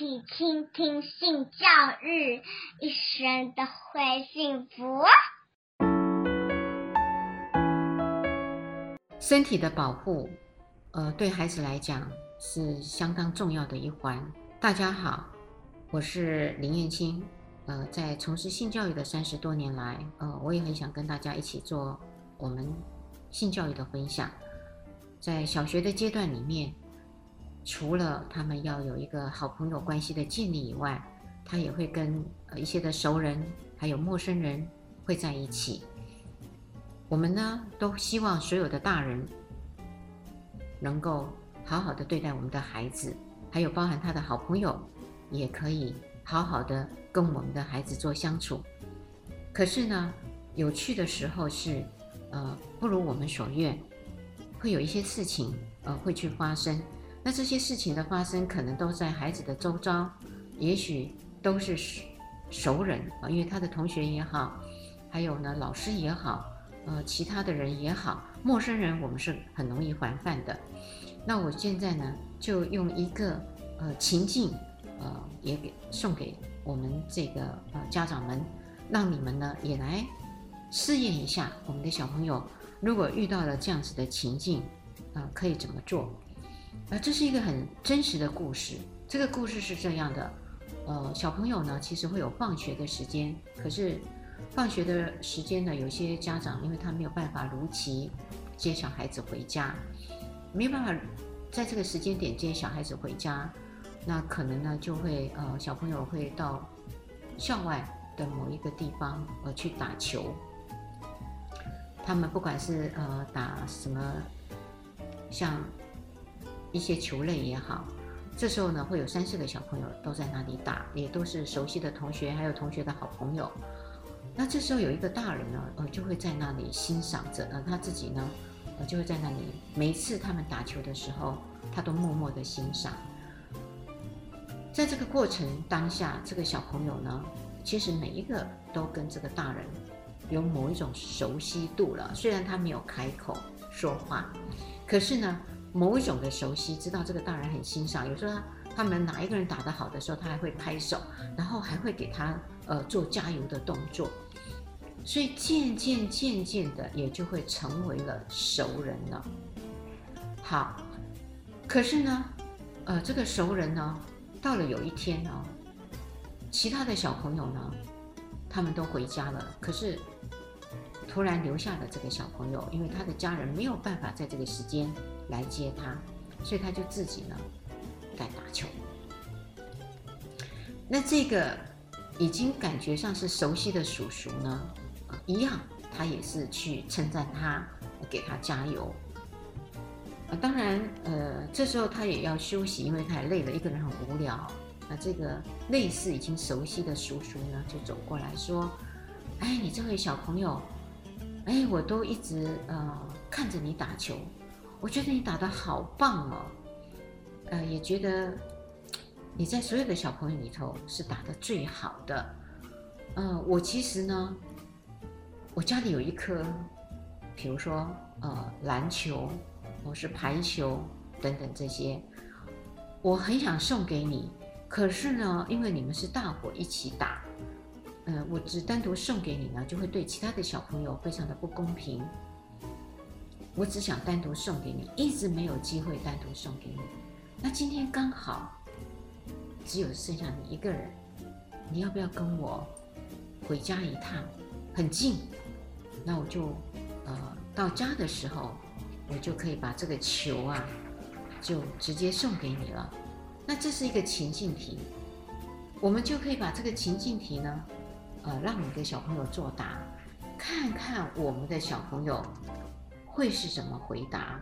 起倾听性教育，一生都会幸福。身体的保护，呃，对孩子来讲是相当重要的一环。大家好，我是林燕青。呃，在从事性教育的三十多年来，呃，我也很想跟大家一起做我们性教育的分享。在小学的阶段里面，除了他们要有一个好朋友关系的建立以外，他也会跟呃一些的熟人还有陌生人会在一起。我们呢都希望所有的大人能够好好的对待我们的孩子，还有包含他的好朋友，也可以好好的跟我们的孩子做相处。可是呢，有趣的时候是，呃，不如我们所愿。会有一些事情，呃，会去发生。那这些事情的发生，可能都在孩子的周遭，也许都是熟人啊，因为他的同学也好，还有呢，老师也好，呃，其他的人也好，陌生人我们是很容易防范的。那我现在呢，就用一个呃情境，呃，也给送给我们这个呃家长们，让你们呢也来试验一下我们的小朋友。如果遇到了这样子的情境，啊、呃，可以怎么做？啊、这是一个很真实的故事。这个故事是这样的，呃，小朋友呢，其实会有放学的时间，可是放学的时间呢，有些家长因为他没有办法如期接小孩子回家，没有办法在这个时间点接小孩子回家，那可能呢就会呃，小朋友会到校外的某一个地方呃去打球。他们不管是呃打什么，像一些球类也好，这时候呢会有三四个小朋友都在那里打，也都是熟悉的同学，还有同学的好朋友。那这时候有一个大人呢，呃就会在那里欣赏着，那他自己呢，呃就会在那里，每一次他们打球的时候，他都默默的欣赏。在这个过程当下，这个小朋友呢，其实每一个都跟这个大人。有某一种熟悉度了，虽然他没有开口说话，可是呢，某一种的熟悉，知道这个大人很欣赏。有时候他，他们哪一个人打得好的时候，他还会拍手，然后还会给他呃做加油的动作，所以渐渐渐渐的也就会成为了熟人了。好，可是呢，呃，这个熟人呢，到了有一天呢，其他的小朋友呢，他们都回家了，可是。突然留下了这个小朋友，因为他的家人没有办法在这个时间来接他，所以他就自己呢在打球。那这个已经感觉上是熟悉的叔叔呢，一样，他也是去称赞他，给他加油。啊，当然，呃，这时候他也要休息，因为他也累了，一个人很无聊。那这个类似已经熟悉的叔叔呢，就走过来说：“哎，你这位小朋友。”哎，我都一直呃看着你打球，我觉得你打得好棒哦，呃，也觉得你在所有的小朋友里头是打得最好的。呃，我其实呢，我家里有一颗，比如说呃篮球，或是排球等等这些，我很想送给你，可是呢，因为你们是大伙一起打。呃，我只单独送给你呢，就会对其他的小朋友非常的不公平。我只想单独送给你，一直没有机会单独送给你。那今天刚好只有剩下你一个人，你要不要跟我回家一趟？很近，那我就呃到家的时候，我就可以把这个球啊，就直接送给你了。那这是一个情境题，我们就可以把这个情境题呢。呃，让我们的小朋友作答，看看我们的小朋友会是怎么回答？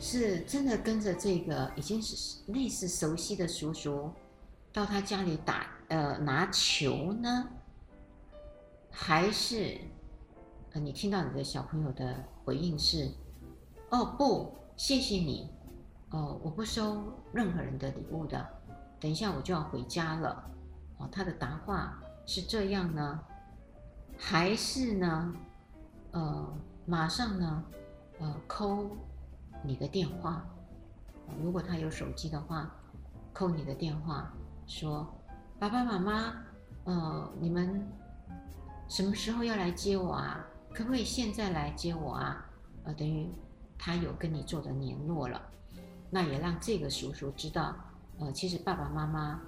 是真的跟着这个已经是类似熟悉的叔叔到他家里打呃拿球呢，还是呃你听到你的小朋友的回应是哦不，谢谢你哦，我不收任何人的礼物的，等一下我就要回家了哦。他的答话是这样呢，还是呢？呃，马上呢，呃，call 你的电话。如果他有手机的话，扣你的电话，说：“爸爸妈妈，呃，你们什么时候要来接我啊？可不可以现在来接我啊？”呃，等于他有跟你做的联络了，那也让这个叔叔知道，呃，其实爸爸妈妈，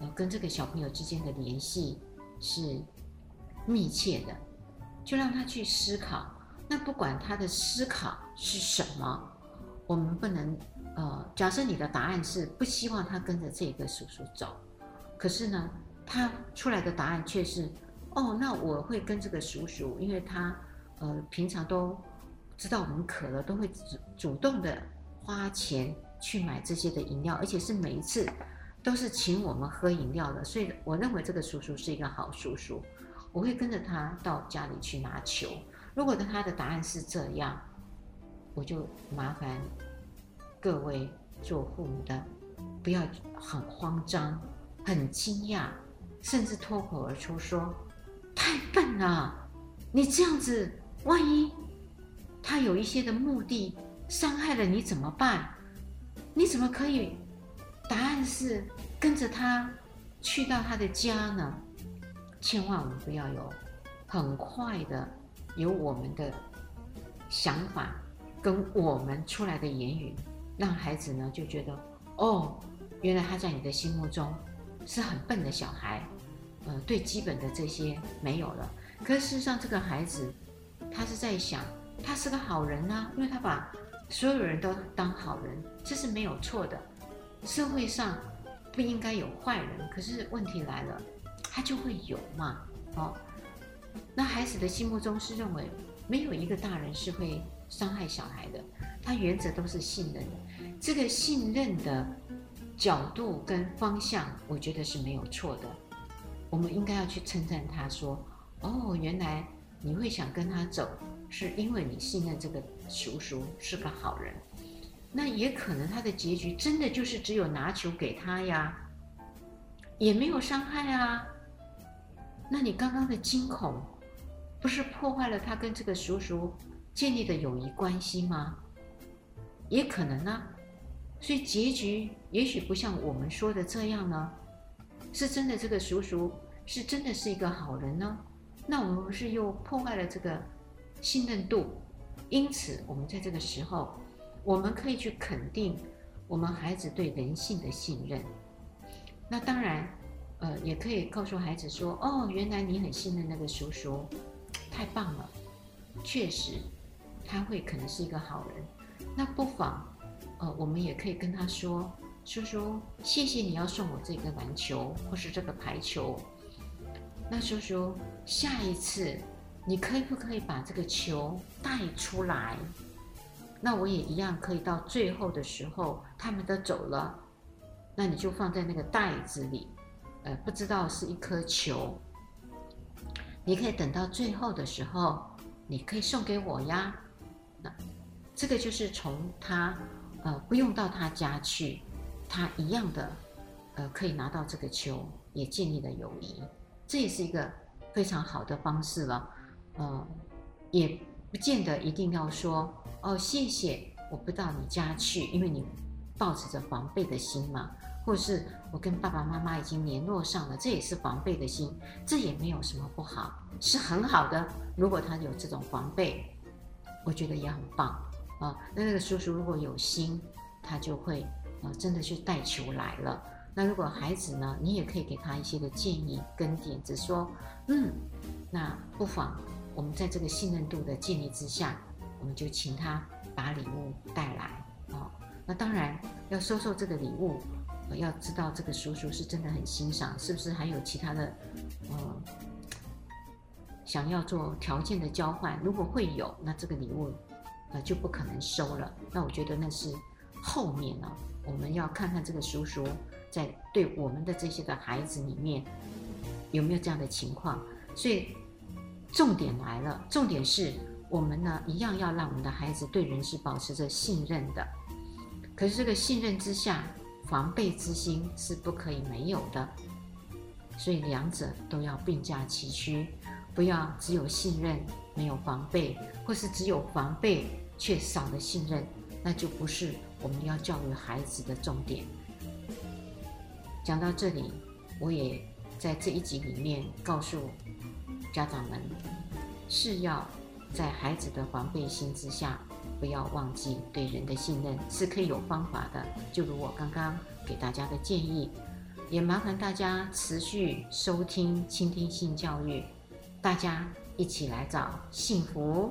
呃，跟这个小朋友之间的联系是密切的，就让他去思考。那不管他的思考是什么，我们不能。呃，假设你的答案是不希望他跟着这个叔叔走，可是呢，他出来的答案却是，哦，那我会跟这个叔叔，因为他呃平常都知道我们渴了，都会主主动的花钱去买这些的饮料，而且是每一次都是请我们喝饮料的，所以我认为这个叔叔是一个好叔叔，我会跟着他到家里去拿球。如果他的答案是这样，我就麻烦。各位做父母的，不要很慌张、很惊讶，甚至脱口而出说：“太笨了！你这样子，万一他有一些的目的伤害了你怎么办？你怎么可以？”答案是跟着他去到他的家呢？千万我们不要有很快的有我们的想法跟我们出来的言语。让孩子呢就觉得，哦，原来他在你的心目中是很笨的小孩，呃，对基本的这些没有了。可事实上，这个孩子他是在想，他是个好人啊，因为他把所有人都当好人，这是没有错的。社会上不应该有坏人，可是问题来了，他就会有嘛，哦。那孩子的心目中是认为没有一个大人是会伤害小孩的，他原则都是信任的。这个信任的角度跟方向，我觉得是没有错的。我们应该要去称赞他，说：“哦，原来你会想跟他走，是因为你信任这个叔叔是个好人。那也可能他的结局真的就是只有拿球给他呀，也没有伤害啊。那你刚刚的惊恐，不是破坏了他跟这个叔叔建立的友谊关系吗？也可能呢。”所以结局也许不像我们说的这样呢，是真的这个叔叔是真的是一个好人呢？那我们不是又破坏了这个信任度？因此，我们在这个时候，我们可以去肯定我们孩子对人性的信任。那当然，呃，也可以告诉孩子说：“哦，原来你很信任那个叔叔，太棒了，确实他会可能是一个好人。”那不妨。呃，我们也可以跟他说：“叔叔，谢谢你要送我这个篮球或是这个排球。那叔叔，下一次你可不可以把这个球带出来？那我也一样可以到最后的时候，他们都走了，那你就放在那个袋子里，呃，不知道是一颗球，你可以等到最后的时候，你可以送给我呀。那这个就是从他。”呃，不用到他家去，他一样的，呃，可以拿到这个球，也建立了友谊，这也是一个非常好的方式了。呃，也不见得一定要说哦，谢谢，我不到你家去，因为你抱持着防备的心嘛，或是我跟爸爸妈妈已经联络上了，这也是防备的心，这也没有什么不好，是很好的。如果他有这种防备，我觉得也很棒。啊，那那个叔叔如果有心，他就会啊，真的去带球来了。那如果孩子呢，你也可以给他一些的建议跟点子，说，嗯，那不妨我们在这个信任度的建立之下，我们就请他把礼物带来啊。那当然要收受这个礼物，要知道这个叔叔是真的很欣赏，是不是还有其他的，呃，想要做条件的交换？如果会有，那这个礼物。呃，就不可能收了。那我觉得那是后面呢，我们要看看这个叔叔在对我们的这些个孩子里面有没有这样的情况。所以重点来了，重点是我们呢一样要让我们的孩子对人是保持着信任的。可是这个信任之下，防备之心是不可以没有的。所以两者都要并驾齐驱，不要只有信任没有防备，或是只有防备。却少了信任，那就不是我们要教育孩子的重点。讲到这里，我也在这一集里面告诉家长们，是要在孩子的防备心之下，不要忘记对人的信任是可以有方法的。就如我刚刚给大家的建议，也麻烦大家持续收听、倾听性教育，大家一起来找幸福。